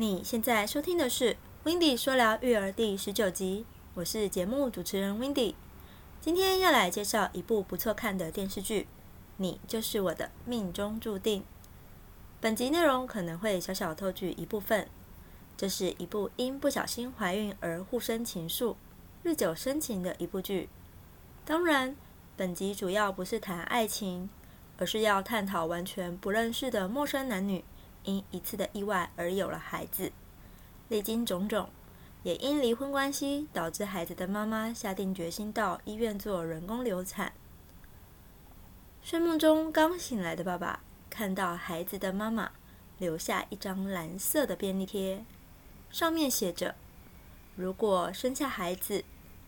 你现在收听的是《w i n d y 说聊育儿》第十九集，我是节目主持人 w i n d y 今天要来介绍一部不错看的电视剧，《你就是我的命中注定》。本集内容可能会小小透剧一部分，这是一部因不小心怀孕而互生情愫、日久生情的一部剧。当然，本集主要不是谈爱情。而是要探讨完全不认识的陌生男女，因一次的意外而有了孩子，历经种种，也因离婚关系导致孩子的妈妈下定决心到医院做人工流产。睡梦中刚醒来的爸爸看到孩子的妈妈留下一张蓝色的便利贴，上面写着：“如果生下孩子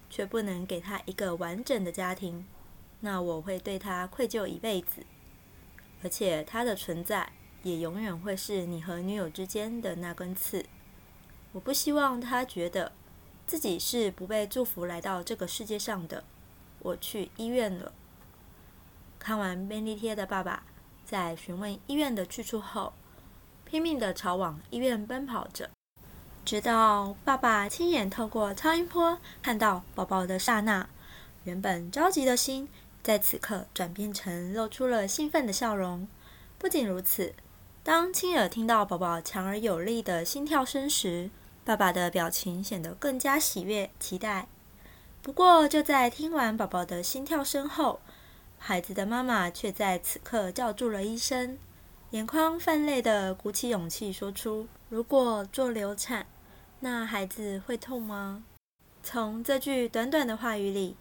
却不能给他一个完整的家庭，那我会对他愧疚一辈子。”而且他的存在也永远会是你和女友之间的那根刺。我不希望他觉得自己是不被祝福来到这个世界上的。我去医院了。看完便利贴的爸爸，在询问医院的去处后，拼命的朝往医院奔跑着，直到爸爸亲眼透过超音波看到宝宝的刹那，原本着急的心。在此刻转变成露出了兴奋的笑容。不仅如此，当亲耳听到宝宝强而有力的心跳声时，爸爸的表情显得更加喜悦、期待。不过，就在听完宝宝的心跳声后，孩子的妈妈却在此刻叫住了医生，眼眶泛泪的鼓起勇气说出：“如果做流产，那孩子会痛吗？”从这句短短的话语里。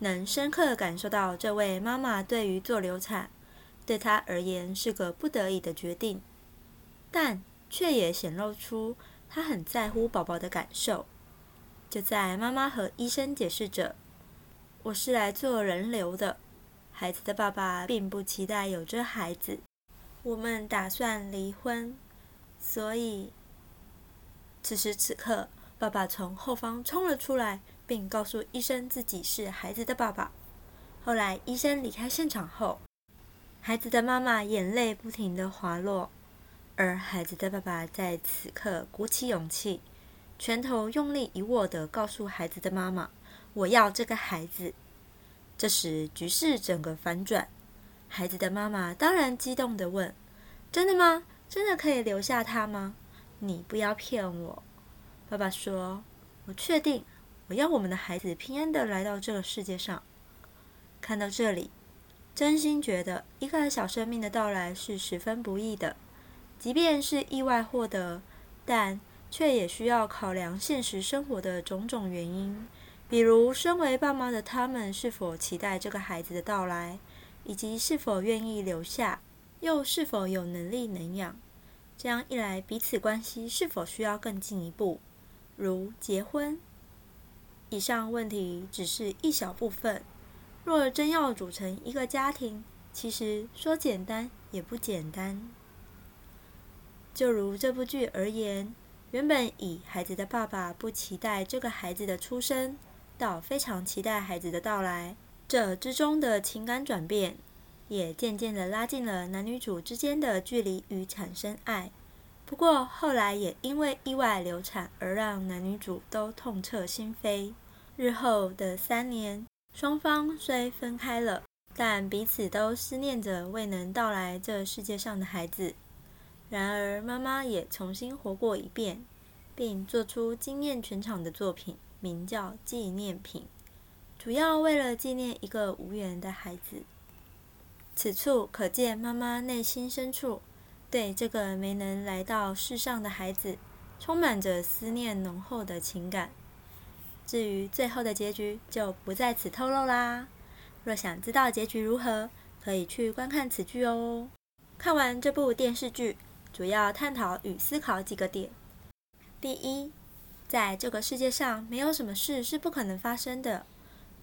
能深刻感受到这位妈妈对于做流产，对她而言是个不得已的决定，但却也显露出他很在乎宝宝的感受。就在妈妈和医生解释着：“我是来做人流的，孩子的爸爸并不期待有这孩子，我们打算离婚。”所以，此时此刻，爸爸从后方冲了出来。并告诉医生自己是孩子的爸爸。后来医生离开现场后，孩子的妈妈眼泪不停的滑落，而孩子的爸爸在此刻鼓起勇气，拳头用力一握的告诉孩子的妈妈：“我要这个孩子。”这时局势整个反转，孩子的妈妈当然激动的问：“真的吗？真的可以留下他吗？你不要骗我。”爸爸说：“我确定。”我要我们的孩子平安的来到这个世界上。看到这里，真心觉得一个小生命的到来是十分不易的。即便是意外获得，但却也需要考量现实生活的种种原因，比如身为爸妈的他们是否期待这个孩子的到来，以及是否愿意留下，又是否有能力能养。这样一来，彼此关系是否需要更进一步，如结婚？以上问题只是一小部分。若真要组成一个家庭，其实说简单也不简单。就如这部剧而言，原本以孩子的爸爸不期待这个孩子的出生，到非常期待孩子的到来，这之中的情感转变，也渐渐的拉近了男女主之间的距离与产生爱。不过后来也因为意外流产而让男女主都痛彻心扉。日后的三年，双方虽分开了，但彼此都思念着未能到来这世界上的孩子。然而，妈妈也重新活过一遍，并做出惊艳全场的作品，名叫《纪念品》，主要为了纪念一个无缘的孩子。此处可见妈妈内心深处对这个没能来到世上的孩子，充满着思念浓厚的情感。至于最后的结局，就不在此透露啦。若想知道结局如何，可以去观看此剧哦。看完这部电视剧，主要探讨与思考几个点：第一，在这个世界上，没有什么事是不可能发生的。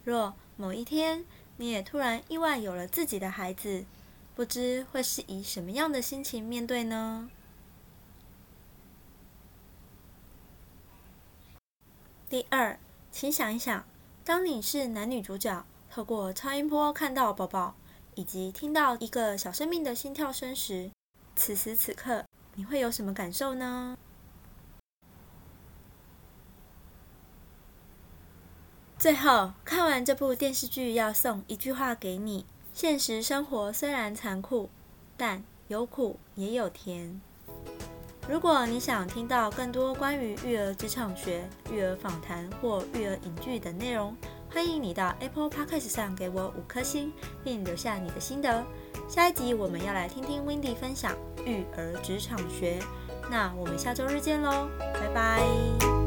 若某一天你也突然意外有了自己的孩子，不知会是以什么样的心情面对呢？第二。请想一想，当你是男女主角，透过超音波看到宝宝，以及听到一个小生命的心跳声时，此时此刻你会有什么感受呢？最后看完这部电视剧要送一句话给你现实生活虽然残酷但有苦也有甜。如果你想听到更多关于育儿职场学育儿访谈或育儿影剧等内容欢迎你到 Apple Podcast 上给我五颗星，并留下你的心得。下一集我们要来听听 Wendy 分享育儿职场学，那我们下周日见喽，拜拜。